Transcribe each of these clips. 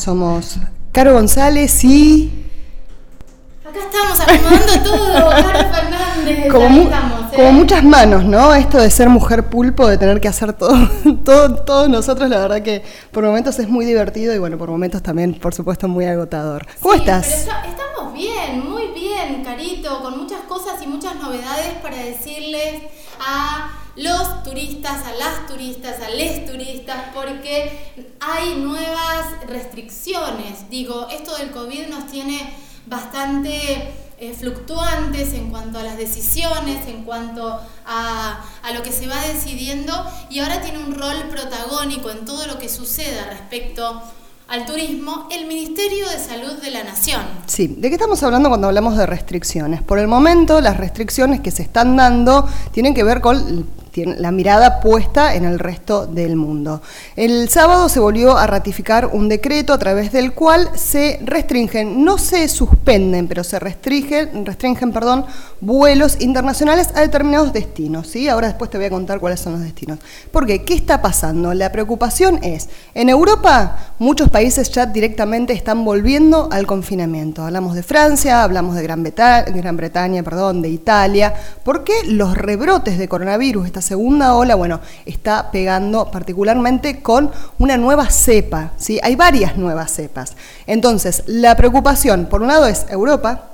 somos Caro González y... Acá estamos acomodando todo, Caro Fernández. Como, estamos, ¿eh? como muchas manos, ¿no? Esto de ser mujer pulpo, de tener que hacer todo, todo, todos nosotros, la verdad que por momentos es muy divertido y bueno, por momentos también, por supuesto, muy agotador. ¿Cómo Sí, estás? pero está- estamos bien, muy bien, Carito, con muchas cosas y muchas novedades para decirles a los turistas, a las turistas, a les turistas, porque hay nuevas restricciones. Digo, esto del COVID nos tiene bastante eh, fluctuantes en cuanto a las decisiones, en cuanto a, a lo que se va decidiendo y ahora tiene un rol protagónico en todo lo que suceda respecto al turismo el Ministerio de Salud de la Nación. Sí, ¿de qué estamos hablando cuando hablamos de restricciones? Por el momento, las restricciones que se están dando tienen que ver con la mirada puesta en el resto del mundo. El sábado se volvió a ratificar un decreto a través del cual se restringen, no se suspenden, pero se restringen, restringen perdón, vuelos internacionales a determinados destinos. ¿sí? Ahora después te voy a contar cuáles son los destinos. ¿Por qué? ¿Qué está pasando? La preocupación es, en Europa muchos países ya directamente están volviendo al confinamiento. Hablamos de Francia, hablamos de Gran, Breta- Gran Bretaña, perdón, de Italia. ¿Por qué los rebrotes de coronavirus, esta segunda ola, bueno, está pegando particularmente con una nueva cepa? ¿sí? Hay varias nuevas cepas. Entonces, la preocupación, por un lado, es Europa,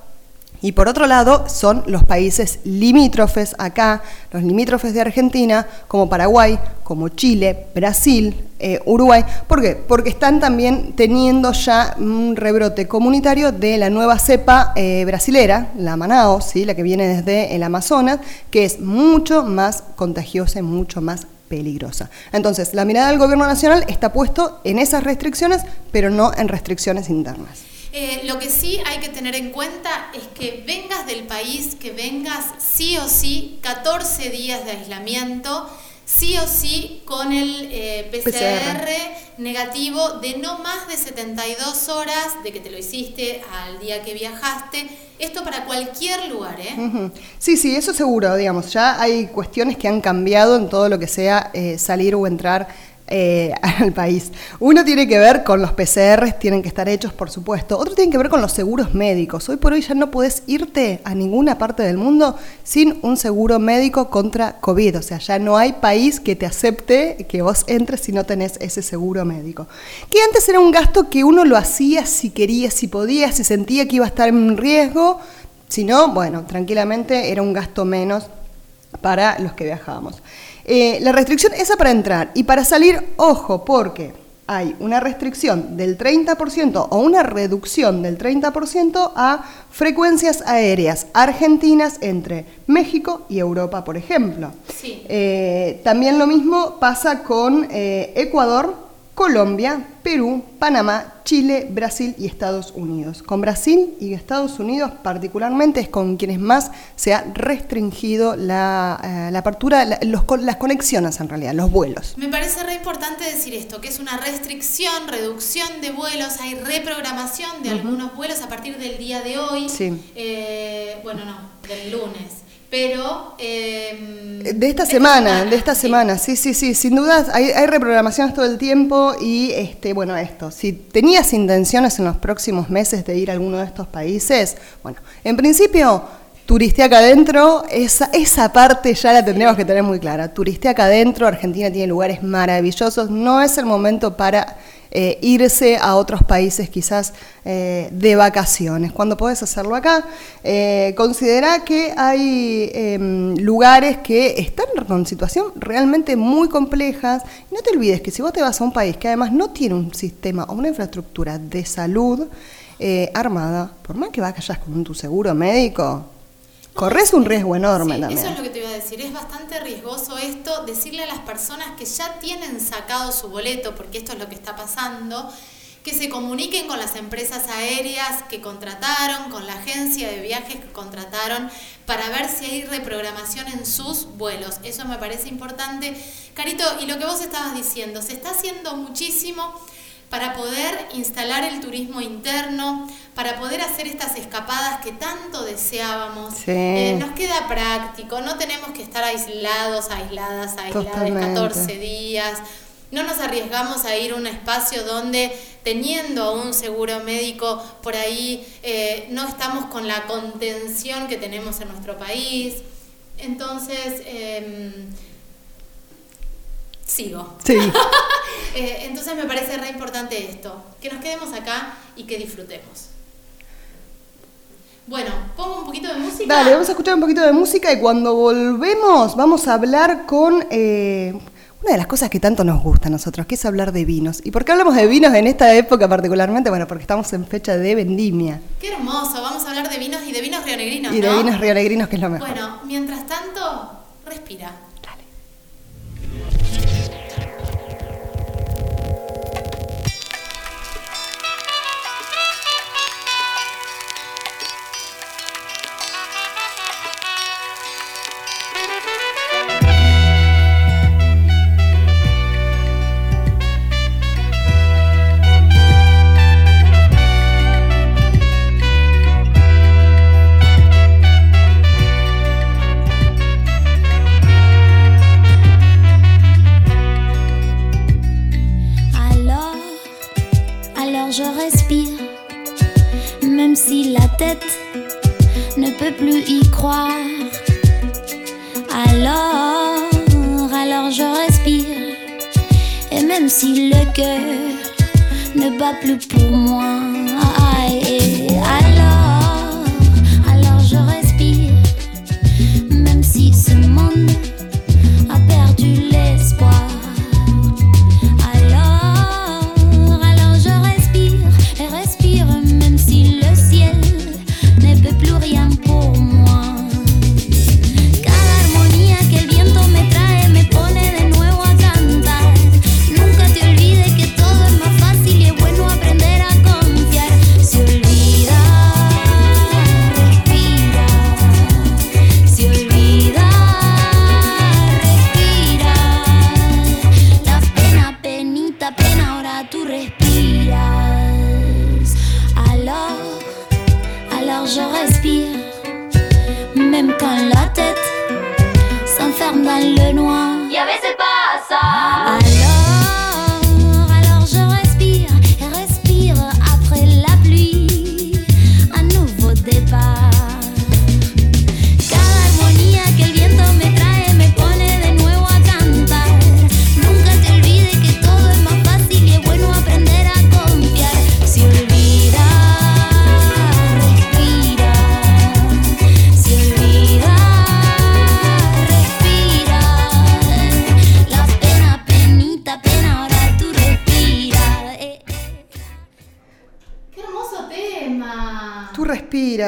y por otro lado, son los países limítrofes acá, los limítrofes de Argentina, como Paraguay, como Chile, Brasil, eh, Uruguay. ¿Por qué? Porque están también teniendo ya un rebrote comunitario de la nueva cepa eh, brasilera, la Manaus, ¿sí? la que viene desde el Amazonas, que es mucho más contagiosa y mucho más peligrosa. Entonces, la mirada del gobierno nacional está puesto en esas restricciones, pero no en restricciones internas. Eh, lo que sí hay que tener en cuenta es que vengas del país, que vengas sí o sí 14 días de aislamiento, sí o sí con el eh, PCR, PCR. negativo de no más de 72 horas de que te lo hiciste al día que viajaste. Esto para cualquier lugar, ¿eh? Sí, sí, eso seguro, digamos, ya hay cuestiones que han cambiado en todo lo que sea eh, salir o entrar eh, al país. Uno tiene que ver con los PCRs, tienen que estar hechos, por supuesto. Otro tiene que ver con los seguros médicos. Hoy por hoy ya no podés irte a ninguna parte del mundo sin un seguro médico contra COVID. O sea, ya no hay país que te acepte que vos entres si no tenés ese seguro médico. Que antes era un gasto que uno lo hacía si quería, si podía, si sentía que iba a estar en riesgo. Si no, bueno, tranquilamente era un gasto menos para los que viajábamos. Eh, la restricción esa para entrar y para salir, ojo, porque hay una restricción del 30% o una reducción del 30% a frecuencias aéreas argentinas entre México y Europa, por ejemplo. Sí. Eh, también lo mismo pasa con eh, Ecuador, Colombia, Perú, Panamá, Chile, Brasil y Estados Unidos. Con Brasil y Estados Unidos particularmente es con quienes más se ha restringido la, eh, la apertura, la- los las conexiones en realidad, los vuelos. Me parece re importante decir esto, que es una restricción, reducción de vuelos, hay reprogramación de algunos vuelos a partir del día de hoy. Sí. Eh, bueno, no, del lunes. Pero... eh, De esta semana, de esta sí. semana, sí, sí, sí, sin dudas hay, hay reprogramaciones todo el tiempo y este, bueno, esto, si tenías intenciones en los próximos meses de ir a alguno de estos países, bueno, en principio, turisté acá adentro, esa, esa parte ya la tendríamos que tener muy clara. Turisté acá adentro, Argentina tiene lugares maravillosos, no es el momento para eh, irse a otros países quizás eh, de vacaciones. Cuando podés hacerlo acá, eh, considera que hay em, lugares que están con situación realmente muy complejas. No te olvides que si vos te vas a un país que además no tiene un sistema o una infraestructura de salud armada, por más que vayas con tu seguro médico, corres un riesgo enorme Sí, también. Eso es lo que te iba a decir. Es bastante riesgoso esto, decirle a las personas que ya tienen sacado su boleto, porque esto es lo que está pasando, que se comuniquen con las empresas aéreas que contrataron, con la agencia de viajes que contrataron, para ver si hay reprogramación en sus vuelos. Eso me parece importante. Carito, y lo que vos estabas diciendo, se está haciendo muchísimo para poder instalar el turismo interno, para poder hacer estas escapadas que tanto deseábamos. Sí. Eh, nos queda práctico, no tenemos que estar aislados, aisladas, aisladas Totalmente. 14 días. no nos arriesgamos a ir a un espacio donde teniendo un seguro médico por ahí eh, no estamos con la contención que tenemos en nuestro país. Entonces, em, sigo. Sí. Eh, entonces me parece re importante esto, que nos quedemos acá y que disfrutemos. Bueno, pongo un poquito de música. Dale, vamos a escuchar un poquito de música y cuando volvemos vamos a hablar con eh, una de las cosas que tanto nos gusta a nosotros, que es hablar de vinos. ¿Y por qué hablamos de vinos en esta época particularmente? Bueno, porque estamos en fecha de vendimia. Qué hermoso, vamos a hablar de vinos y de vinos rionegrinos. Y de vinos rionegrinos, que es lo mejor. Bueno, mientras tanto, respira. ne peut plus y croire. Alors, alors je respire. Et même si le cœur ne bat plus pour moi, aïe, aïe. je respire, même quand la tête s'enferme dans le noir.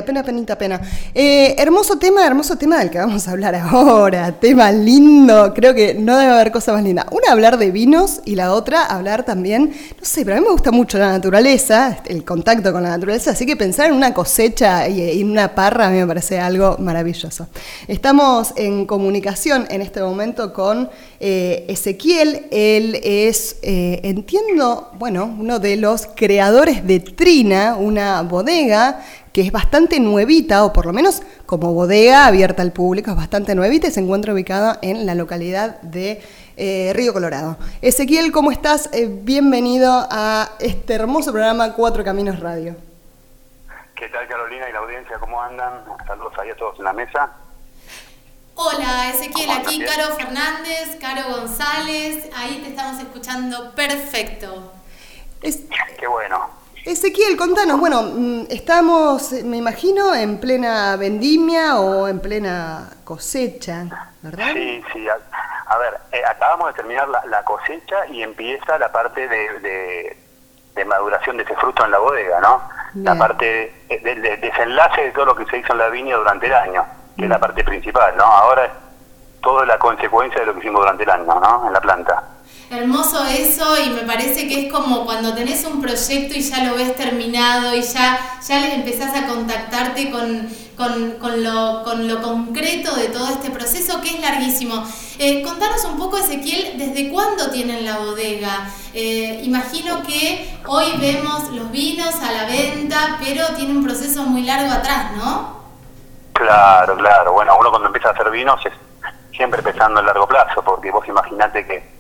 Pena, penita, pena. Eh, hermoso tema, hermoso tema del que vamos a hablar ahora. Tema lindo. Creo que no debe haber cosa más linda. Una, hablar de vinos y la otra, hablar también, no sé, pero a mí me gusta mucho la naturaleza, el contacto con la naturaleza, así que pensar en una cosecha y en una parra a mí me parece algo maravilloso. Estamos en comunicación en este momento con eh, Ezequiel. Él es, eh, entiendo, bueno, uno de los creadores de Trina, una bodega que es bastante nuevita, o por lo menos como bodega abierta al público, es bastante nuevita y se encuentra ubicada en la localidad de eh, Río Colorado. Ezequiel, ¿cómo estás? Eh, bienvenido a este hermoso programa Cuatro Caminos Radio. ¿Qué tal Carolina y la audiencia? ¿Cómo andan? Saludos ahí a todos en la mesa. Hola Ezequiel, aquí Caro Fernández, Caro González, ahí te estamos escuchando perfecto. Qué bueno. Ezequiel, contanos, bueno, mm, estamos, me imagino, en plena vendimia o en plena cosecha, ¿verdad? Sí, sí. A, ver, eh, acabamos de terminar la, cosecha y empieza la parte de, maduración de ese fruto en la bodega, ¿no? La parte del desenlace de todo lo que se hizo en la viña durante el año, que es la parte principal, ¿no? Ahora es toda la consecuencia de lo que hicimos durante el año, ¿no? En la planta. Hermoso eso y me parece que es como cuando tenés un proyecto y ya lo ves terminado y ya, ya le empezás a contactarte con, con, lo, con lo concreto de todo este proceso que es larguísimo. Eh, contanos un poco, Ezequiel, ¿desde cuándo tienen la bodega? Eh, imagino que hoy vemos los vinos a la venta, pero tiene un proceso muy largo atrás, ¿no? Claro, claro. Bueno, uno cuando empieza a hacer vinos es siempre pensando en largo plazo, porque vos imaginate que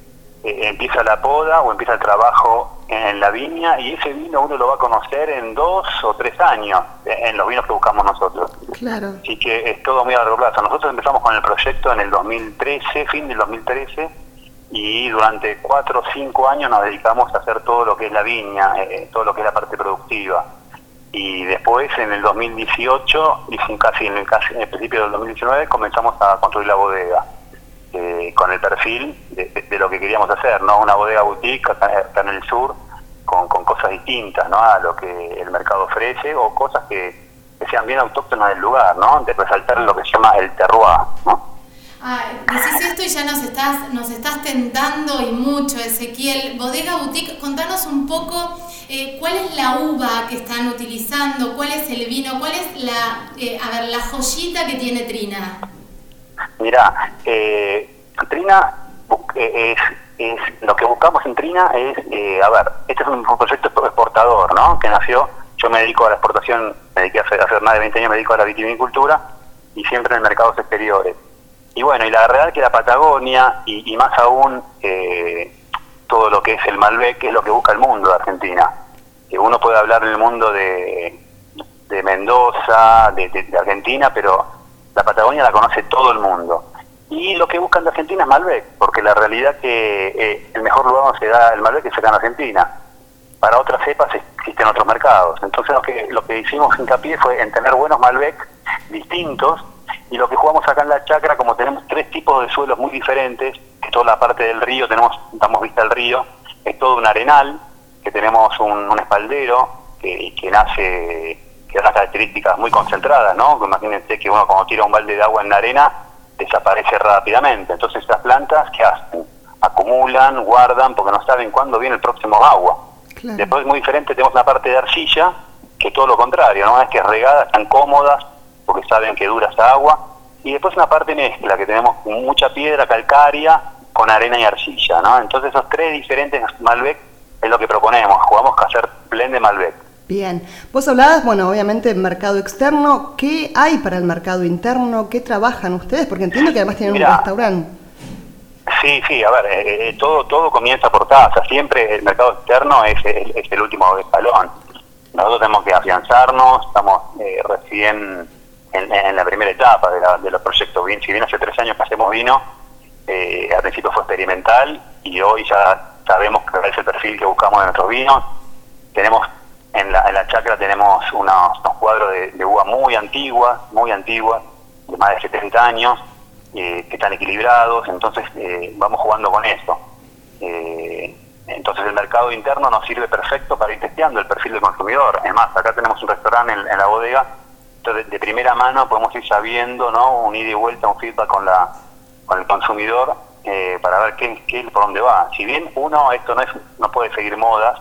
eh, empieza la poda o empieza el trabajo en la viña y ese vino uno lo va a conocer en dos o tres años, en los vinos que buscamos nosotros. Claro. Así que es todo muy a largo plazo. Nosotros empezamos con el proyecto en el 2013, fin del 2013, y durante cuatro o cinco años nos dedicamos a hacer todo lo que es la viña, eh, todo lo que es la parte productiva. Y después, en el 2018, y casi en el, casi en el principio del 2019, comenzamos a construir la bodega eh, con el perfil de, lo que queríamos hacer, ¿no? Una bodega boutique acá, en el sur, con, cosas distintas, ¿no? A lo que el mercado ofrece o cosas que, sean bien autóctonas del lugar, ¿no? De resaltar lo que se llama el terroir, ¿no? Ah, decís esto y ya nos estás, nos estás tentando y mucho, Ezequiel. Bodega Boutique, contanos un poco eh, cuál es la uva que están utilizando, cuál es el vino, cuál es la, eh, a ver, la joyita que tiene Trina. Mira, eh, Trina eh, lo que buscamos en Trina es, eh, a ver, este es un proyecto exportador, ¿no? Que nació, yo me dedico a la exportación, me dediqué a hacer, hace más de 20 años, me dedico a la vitivinicultura y siempre en mercados exteriores. Y bueno, y la realidad es que la Patagonia y, más aún eh, todo lo que es el Malbec es lo que busca el mundo de Argentina. Que uno puede hablar en el mundo de, Mendoza, de Argentina, pero Patagonia la conoce todo el mundo. Y lo que buscan de Argentina es Malbec, porque la realidad que eh, el mejor lugar donde se da el Malbec es acá en Argentina. Para otras cepas existen otros mercados. Entonces lo que, lo que hicimos hincapié fue en tener buenos Malbec distintos y lo que jugamos acá en la chacra, como tenemos tres tipos de suelos muy diferentes, que toda la parte del río, tenemos, damos vista al río, es todo un arenal, que tenemos un, espaldero que, que nace unas características muy concentradas, ¿no? Imagínense que uno cuando tira un balde de agua en la arena desaparece rápidamente. Entonces estas plantas, ¿qué hacen? Acumulan, guardan, porque no saben cuándo viene el próximo agua. Después muy diferente, tenemos una parte de arcilla, que es todo lo contrario, ¿no? Es que es regada, están cómodas, porque saben que dura esa agua. Y después una parte mezcla, que tenemos mucha piedra calcárea con arena y arcilla, ¿no? Entonces esos tres diferentes Malbec es lo que proponemos, jugamos a hacer blend de Malbec. Bien, vos hablabas, bueno, obviamente mercado externo, ¿qué hay para el mercado interno? ¿Qué trabajan ustedes? Porque entiendo que además tienen un restaurante. Sí, sí, a ver, eh, eh, todo todo comienza por tasa, siempre el mercado externo es, el último escalón. Nosotros tenemos que afianzarnos, estamos eh, recién en, la primera etapa de, de los proyectos. Bien, si bien hace tres años que hacemos vino, al principio fue experimental y hoy ya sabemos que es el perfil que buscamos en nuestros vinos. Tenemos en la, en la chacra tenemos unos, cuadros de, uva muy antiguas, muy antiguas, de más de 70 años, eh, que están equilibrados, entonces eh, vamos jugando con eso. Eh, entonces el mercado interno nos sirve perfecto para ir testeando el perfil del consumidor. Es más, acá tenemos un restaurante en, la bodega, entonces de primera mano podemos ir sabiendo, ¿no? un ida y vuelta, un feedback con, la, con el consumidor para ver qué, qué, por dónde va. Si bien uno, esto no, es, no puede seguir modas,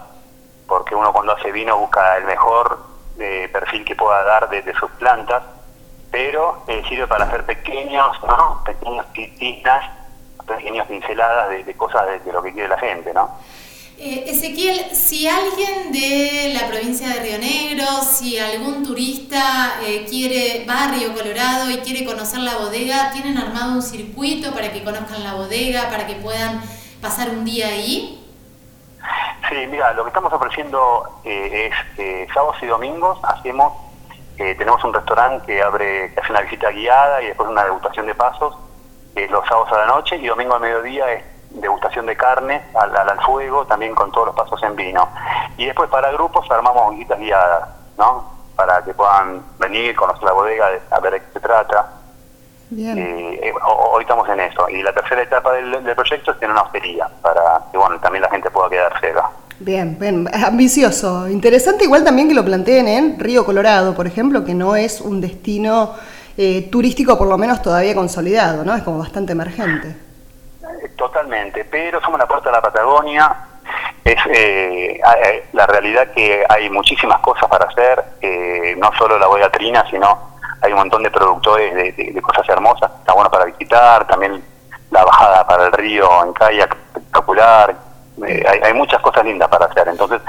porque uno cuando hace vino busca el mejor eh, perfil que pueda dar de, sus plantas, pero eh, sirve para hacer pequeños, ¿no? pequeños tintas, pequeñas pinceladas de, cosas de, lo que quiere la gente, ¿no? Eh, Ezequiel, si alguien de la provincia de Río Negro, si algún turista quiere va a Río Colorado y quiere conocer la bodega, ¿tienen armado un circuito para que conozcan la bodega, para que puedan pasar un día ahí? Sí, mira, lo que estamos ofreciendo eh, es eh, sábados y domingos hacemos, eh, tenemos un restaurante que abre, que hace una visita guiada y después una degustación de pasos los sábados a la noche y domingo al mediodía es degustación de carne al, al, fuego, también con todos los pasos en vino. Y después para grupos armamos visitas guiadas, ¿no? Para que puedan venir, conocer la bodega, a ver de qué se trata. Bien. Eh, hoy estamos en eso. Y la tercera etapa del, proyecto es tener una hostería para que bueno, también la gente pueda quedar cerca. Bien, bien, ambicioso. Interesante igual también que lo planteen en Río Colorado, por ejemplo, que no es un destino eh, turístico por lo menos todavía consolidado, ¿no? Es como bastante emergente. Eh, totalmente, pero somos la puerta de la Patagonia. Es la realidad que hay muchísimas cosas para hacer, no solo la boya trina, sino hay un montón de productores de, cosas hermosas, está bueno para visitar, también la bajada para el río en kayak espectacular, eh, hay, muchas cosas lindas para hacer, entonces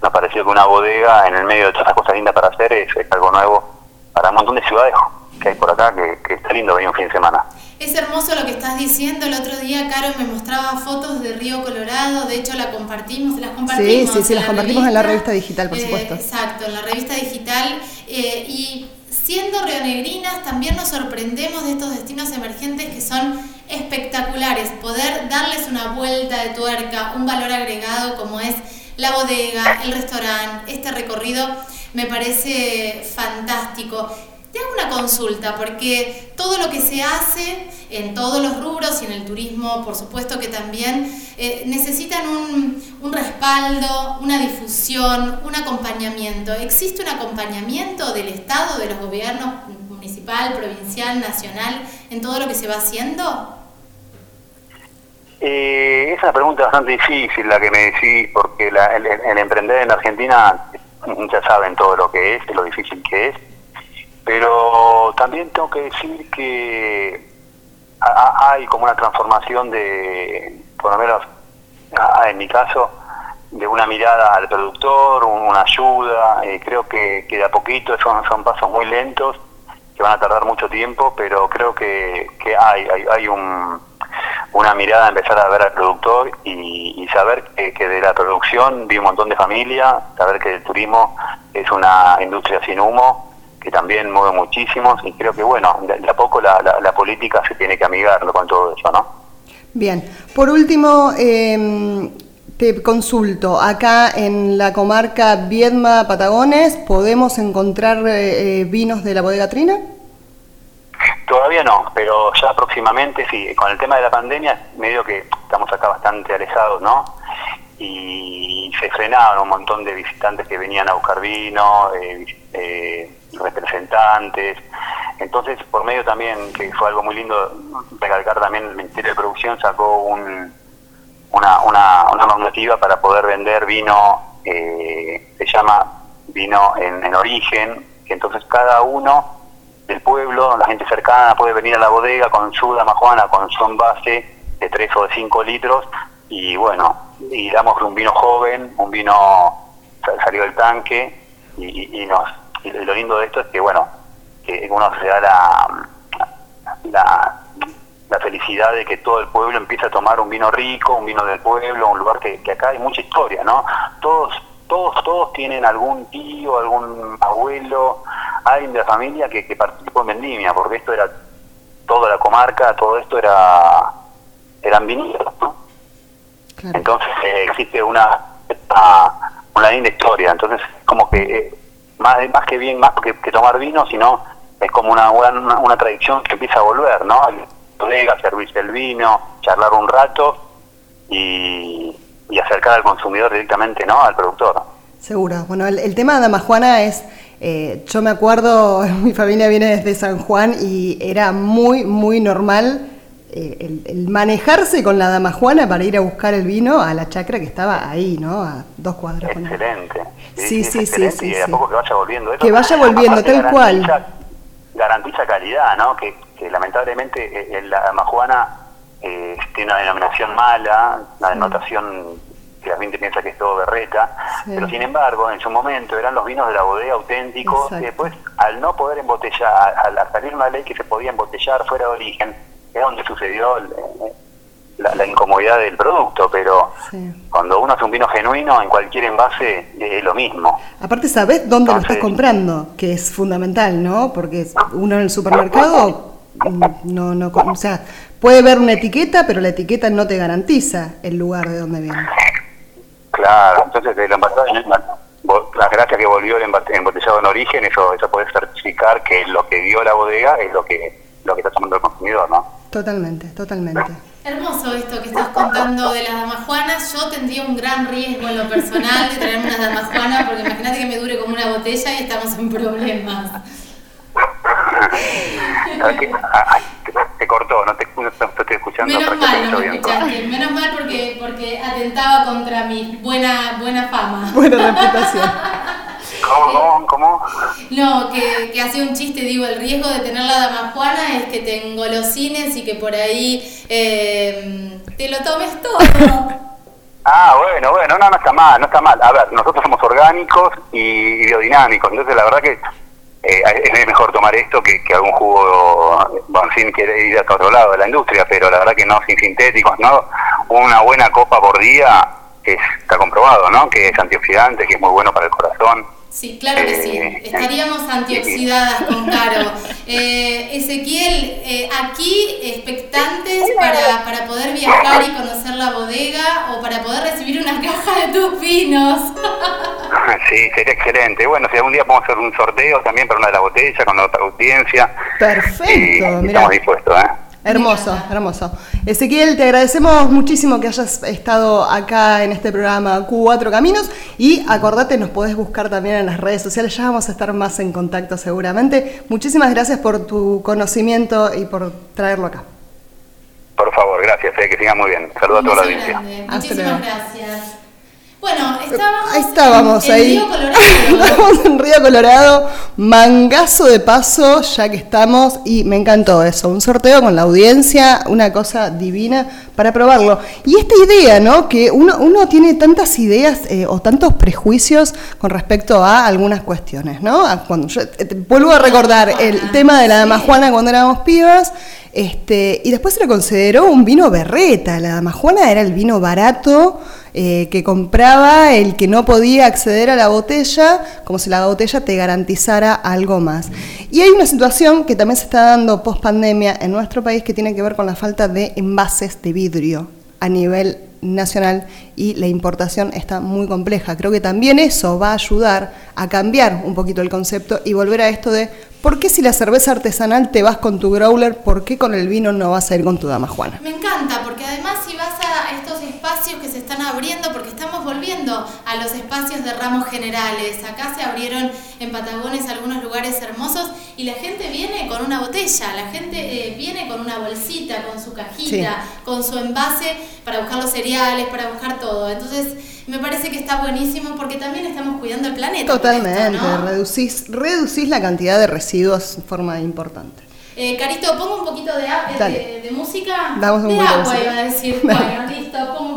nos pareció que una bodega en el medio de todas esas cosas lindas para hacer es, algo nuevo para un montón de ciudades que hay por acá, que, que está lindo venir un fin de semana. Es hermoso lo que estás diciendo. El otro día Caro me mostraba fotos de Río Colorado. De hecho, la compartimos, las compartimos. Sí, sí, sí, las compartimos en la revista digital, por eh, supuesto. Exacto, en la revista digital. Eh, y siendo rionegrinas, también nos sorprendemos de estos destinos emergentes que son espectaculares. Poder darles una vuelta de tuerca, un valor agregado como es la bodega, el restaurante, este recorrido, me parece fantástico. Te hago una consulta, porque todo lo que se hace en todos los rubros y en el turismo, por supuesto que también, eh, necesitan un, respaldo, una difusión, un acompañamiento. ¿Existe un acompañamiento del Estado, de los gobiernos municipal, provincial, nacional, en todo lo que se va haciendo? Eh, es una pregunta bastante difícil la que me decís, porque la, el, el emprender en Argentina ya saben todo lo que es, lo difícil que es pero también tengo que decir que hay como una transformación de, por lo menos en mi caso, de una mirada al productor, una ayuda. Eh, creo que, que de a poquito son, son pasos muy lentos, que van a tardar mucho tiempo, pero creo que, que hay, hay, hay un, una mirada a empezar a ver al productor y, y saber que, que, de la producción vive un montón de familia, saber que el turismo es una industria sin humo que también mueve muchísimos y creo que, bueno, de, a poco la, la, la, política se tiene que amigar con todo eso, ¿no? Bien, por último, eh, te consulto, acá en la comarca Viedma Patagones, ¿podemos encontrar eh, vinos de la bodega Trina? Todavía no, pero ya próximamente sí. Con el tema de la pandemia, medio que estamos acá bastante alejados, ¿no? Y se frenaron un montón de visitantes que venían a buscar vino, eh, eh, representantes. Entonces, por medio también, que fue algo muy lindo, recalcar también el Ministerio de Producción sacó un, una, una, una, normativa para poder vender vino, eh, se llama vino en, en, origen, que entonces cada uno del pueblo, la gente cercana puede venir a la bodega con su damajuana, con su envase de 3 o de 5 litros, y bueno, y damos un vino joven, un vino salió del tanque, y nos y lo lindo de esto es que, bueno, que uno se da la, la, la, felicidad de que todo el pueblo empieza a tomar un vino rico, un vino del pueblo, un lugar que, que acá hay mucha historia, ¿no? Todos, todos, todos tienen algún tío, algún abuelo, alguien de la familia que, que participó en Vendimia, porque esto era toda la comarca, todo esto era eran viñedos, ¿no? Claro. Entonces eh, existe una, una, una linda historia, entonces como que eh, más, más que bien, más que, tomar vino, sino es como una, una, una tradición que empieza a volver, ¿no? Colega, servirse el vino, charlar un rato y, y, acercar al consumidor directamente, ¿no? Al productor. Seguro. Bueno, el, el tema de Damajuana es, eh, yo me acuerdo, mi familia viene desde San Juan y era muy, muy normal el, el, manejarse con la dama Juana para ir a buscar el vino a la chacra que estaba ahí, ¿no? A dos cuadras. Excelente. Sí, sí, sí. sí, y a poco que vaya volviendo. Eso, que vaya volviendo, tal garantiza, cual. Garantiza calidad, ¿no? Que, que lamentablemente eh, la dama Juana eh, tiene una denominación mala, una denotación que la gente piensa que es todo berreta, pero sin embargo, en su momento eran los vinos de la bodega auténticos, y después, al no poder embotellar, al, al salir una ley que se podía embotellar fuera de origen, es donde sucedió la, la, incomodidad del producto, pero sí. cuando uno hace un vino genuino en cualquier envase es lo mismo. Aparte sabes dónde Entonces, lo estás comprando, que es fundamental, ¿no? Porque uno en el supermercado no, no, o sea, puede ver una etiqueta, pero la etiqueta no te garantiza el lugar de donde viene. Claro, entonces el envasado, las gracias que volvió el embotellado en origen, eso, eso puede certificar que lo que dio la bodega es lo que lo que está tomando el consumidor, ¿no? Totalmente, totalmente. Hermoso esto que estás contando de las damajuanas. Yo tendría un gran riesgo en lo personal de traerme unas damajuanas, porque imagínate que me dure como una botella y estamos en problemas. te cortó, no te, no te estoy escuchando. Menos mal, no me escuchaste. Menos mal porque, porque atentaba contra mi buena, buena fama. Buena reputación. ¿Cómo, cómo, cómo? No, que, que hacía un chiste, digo, el riesgo de tener la damajuana es que te engolosines y que por ahí eh, te lo tomes todo. Ah, bueno, bueno, no, no está mal, no está mal. A ver, nosotros somos orgánicos y biodinámicos, entonces la verdad que eh, es mejor tomar esto que, que algún jugo, bueno, sin querer ir a otro lado de la industria, pero la verdad que no, sin sintéticos, ¿no? Una buena copa por día está comprobado, ¿no? Que es antioxidante, que es muy bueno para el corazón. Sí, claro que sí. Estaríamos antioxidadas con Caro. Eh, Ezequiel, eh, aquí expectantes para, para poder viajar y conocer la bodega o para poder recibir una caja de tus vinos. Sí, sería excelente. Bueno, si algún día podemos hacer un sorteo también para una de las botellas con otra audiencia. Perfecto, Estamos dispuestos, ¿eh? Hermoso, hermoso. Ezequiel, te agradecemos muchísimo que hayas estado acá en este programa Cuatro Caminos y acordate, nos podés buscar también en las redes sociales, ya vamos a estar más en contacto seguramente. Muchísimas gracias por tu conocimiento y por traerlo acá. Por favor, gracias, eh, que siga muy bien. Saludos a toda la audiencia. Muchísimas gracias. Bueno, estábamos, ahí estábamos en, ahí. Río Colorado. estábamos en Río Colorado, mangazo de paso, ya que estamos, y me encantó eso, un sorteo con la audiencia, una cosa divina para probarlo. Y esta idea, ¿no? Que uno, uno tiene tantas ideas eh, o tantos prejuicios con respecto a algunas cuestiones, ¿no? Cuando yo, eh, vuelvo a recordar el tema de la dama Juana cuando éramos pibas, este, y después se lo consideró un vino berreta, la dama Juana era el vino barato, eh, que compraba el que no podía acceder a la botella, como si la botella te garantizara algo más. Y hay una situación que también se está dando post pandemia en nuestro país que tiene que ver con la falta de envases de vidrio a nivel nacional y la importación está muy compleja. Creo que también eso va a ayudar a cambiar un poquito el concepto y volver a esto de ¿por qué si la cerveza artesanal te vas con tu growler, por qué con el vino no vas a ir con tu dama Juana? Me encanta, porque además si vas a estos espacios que se están abriendo, porque estamos volviendo a los espacios de ramos generales, acá se abrieron en Patagones algunos lugares hermosos y la gente viene con una botella, la gente eh, viene con una bolsita, con su cajita, con su envase para buscar los cereales, para buscar todo. Entonces, me parece que está buenísimo porque también estamos cuidando el planeta. Totalmente, reducís, reducís la cantidad de residuos de forma importante. Eh, Carito, pongo un poquito de, de, de, música. Damos un de agua, iba a decir. Bueno, listo, pongo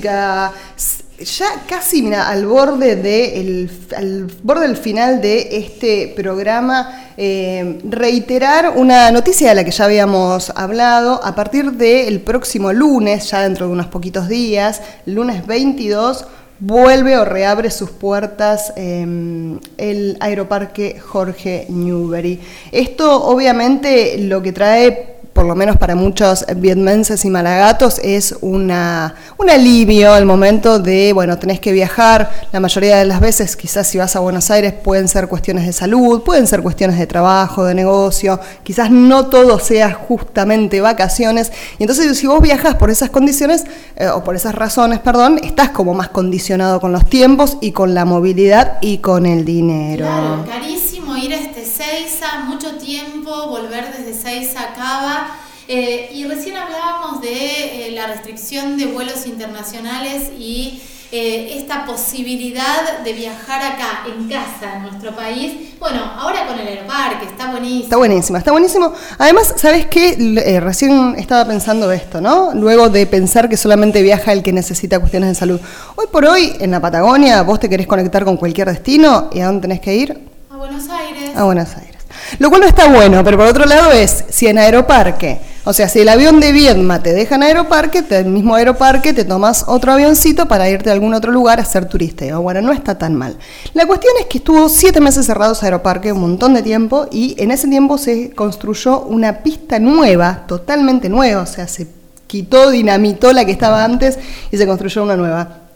Ya casi, mira, al borde de el, al borde del final de este programa, eh, reiterar una noticia de la que ya habíamos hablado. A partir del próximo lunes, ya dentro de unos poquitos días, lunes 22, vuelve o reabre sus puertas em, el Aeroparque Jorge Newbery. Esto obviamente lo que trae por lo menos para muchos vietmenses y malagatos, es una, un alivio al momento de, bueno, tenés que viajar. La mayoría de las veces, quizás si vas a Buenos Aires, pueden ser cuestiones de salud, pueden ser cuestiones de trabajo, de negocio, quizás no todo sea justamente vacaciones. Y entonces, si vos viajas por esas condiciones, eh, o por esas razones, perdón, estás como más condicionado con los tiempos y con la movilidad y con el dinero. Claro, carísimo ir a este Seiza, mucho tiempo, volver desde Seiza a Cava eh, y recién hablábamos de eh, la restricción de vuelos internacionales y eh, esta posibilidad de viajar acá, en casa, en nuestro país. Bueno, ahora con el Aeroparque, está buenísimo. Está buenísimo, está buenísimo. Además, ¿sabes qué? recién estaba pensando esto, ¿no? Luego de pensar que solamente viaja el que necesita cuestiones de salud. Hoy por hoy, en la Patagonia, vos te querés conectar con cualquier destino y ¿a dónde tenés que ir? Buenos Aires. A Buenos Aires. Lo cual no está bueno, pero por otro lado es, si en Aeroparque, o sea, si el avión de Viedma te deja en Aeroparque, el mismo Aeroparque te tomas otro avioncito para irte a algún otro lugar a ser turista. Bueno, no está tan mal. La cuestión es que estuvo siete meses cerrados Aeroparque, un montón de tiempo, y en ese tiempo se construyó una pista nueva, totalmente nueva, o sea, se quitó, dinamitó la que estaba antes y se construyó una nueva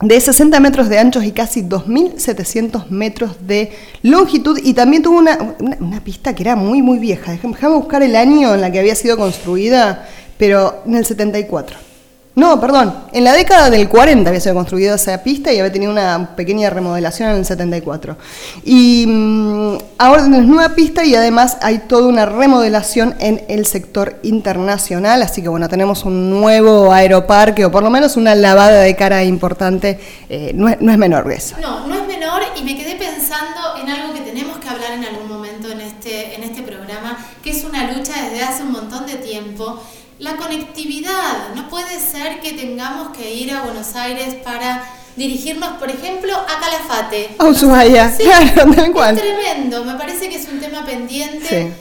de 60 metros de anchos y casi 2.700 metros de longitud y también tuvo una, una, pista que era muy muy vieja. Déjame buscar el año en la que había sido construida, pero en el 74. No, perdón, en la década del 40 había sido construida esa pista y había tenido una pequeña remodelación en el 74. Y mm, ahora es nueva pista y además hay toda una remodelación en el sector internacional, así que bueno, tenemos un nuevo aeroparque o por lo menos una lavada de cara importante, eh, no, es, menor eso. No, no es menor y me quedé pensando en algo que tenemos que hablar en algún momento en este, en este programa, que es una lucha desde hace un montón de tiempo la conectividad. No puede ser que tengamos que ir a Buenos Aires para dirigirnos, por ejemplo, a Calafate. A Ushuaia, claro, tal cual. Es tremendo, me parece que es un tema pendiente.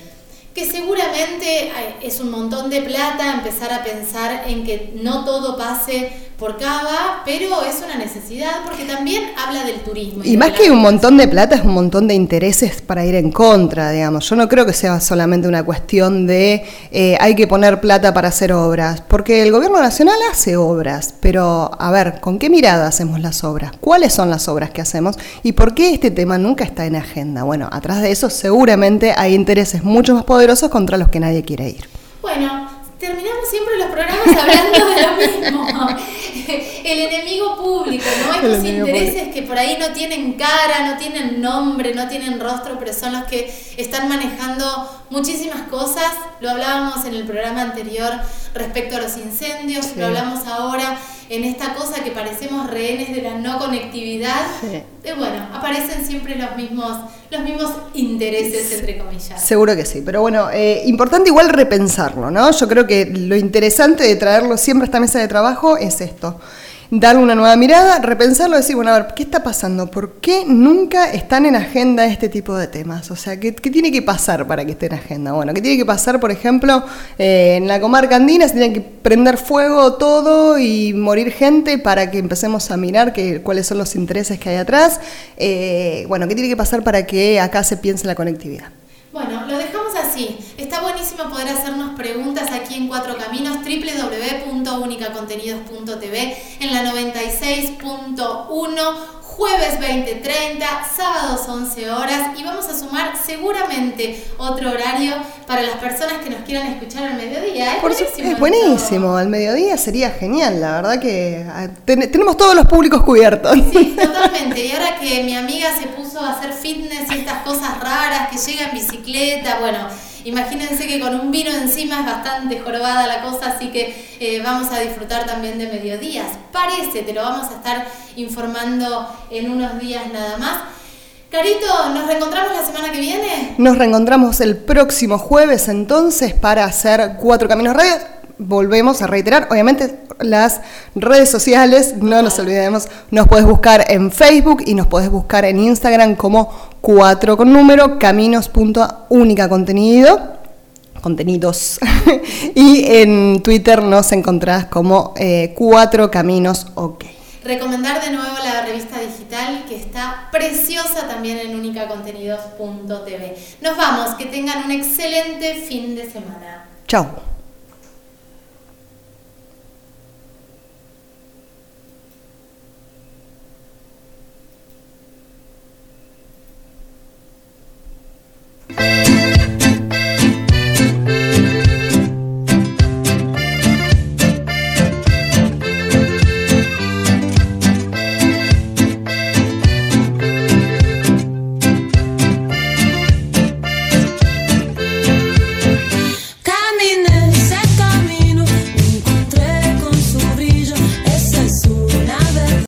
Que seguramente es un montón de plata empezar a pensar en que no todo pase por Cava, pero es una necesidad porque también habla del turismo. Y, más que un montón de plata, es un montón de intereses para ir en contra, digamos. Yo no creo que sea solamente una cuestión de eh, hay que poner plata para hacer obras, porque el gobierno nacional hace obras, pero a ver, ¿con qué mirada hacemos las obras? ¿Cuáles son las obras que hacemos? ¿Y por qué este tema nunca está en agenda? Bueno, atrás de eso seguramente hay intereses mucho más poderosos contra los que nadie quiere ir. Bueno, terminamos siempre los programas hablando de lo mismo. El enemigo público, ¿no? Estos intereses que por ahí no tienen cara, no tienen nombre, no tienen rostro, pero son los que están manejando muchísimas cosas. Lo hablábamos en el programa anterior respecto a los incendios, lo hablamos ahora en esta cosa que parecemos rehenes de la no conectividad. Eh, bueno, aparecen siempre los mismos, los mismos intereses, entre comillas. Seguro que sí, pero bueno, eh, importante igual repensarlo, ¿no? Yo creo que lo interesante de traerlo siempre a esta mesa de trabajo es esto darle una nueva mirada, repensarlo, decir, bueno, a ver, ¿qué está pasando? ¿Por qué nunca están en agenda este tipo de temas? O sea, ¿qué, tiene que pasar para que esté en agenda? Bueno, ¿qué tiene que pasar, por ejemplo, eh, en la comarca andina se tiene que prender fuego todo y morir gente para que empecemos a mirar que, cuáles son los intereses que hay atrás? Eh, bueno, ¿qué tiene que pasar para que acá se piense la conectividad? Bueno, lo dejamos así. Poder hacernos preguntas aquí en Cuatro Caminos, www.unicacontenidos.tv, en la 96.1 jueves 20.30, sábados 11 horas y vamos a sumar seguramente otro horario para las personas que nos quieran escuchar al mediodía. Es buenísimo. Es buenísimo, al mediodía sería genial, la verdad que ah, tenemos todos los públicos cubiertos. Sí, totalmente. Y ahora que mi amiga se puso a hacer fitness y estas cosas raras, que llega en bicicleta, bueno Imagínense que con un vino encima es bastante jorobada la cosa, así que eh, vamos a disfrutar también de mediodías. Parece, te lo vamos a estar informando en unos días nada más. Carito, ¿nos reencontramos la semana que viene? Nos reencontramos el próximo jueves entonces para hacer Cuatro Caminos Radio volvemos a reiterar, obviamente las redes sociales, no nos olvidemos, nos puedes buscar en Facebook y nos puedes buscar en Instagram como 4 con número, caminos.única contenido contenidos y en Twitter nos encontrás como eh, cuatro caminos ok. Recomendar de nuevo la revista digital que está preciosa también en unicacontenidos.tv. Nos vamos, que tengan un excelente fin de semana. Chao.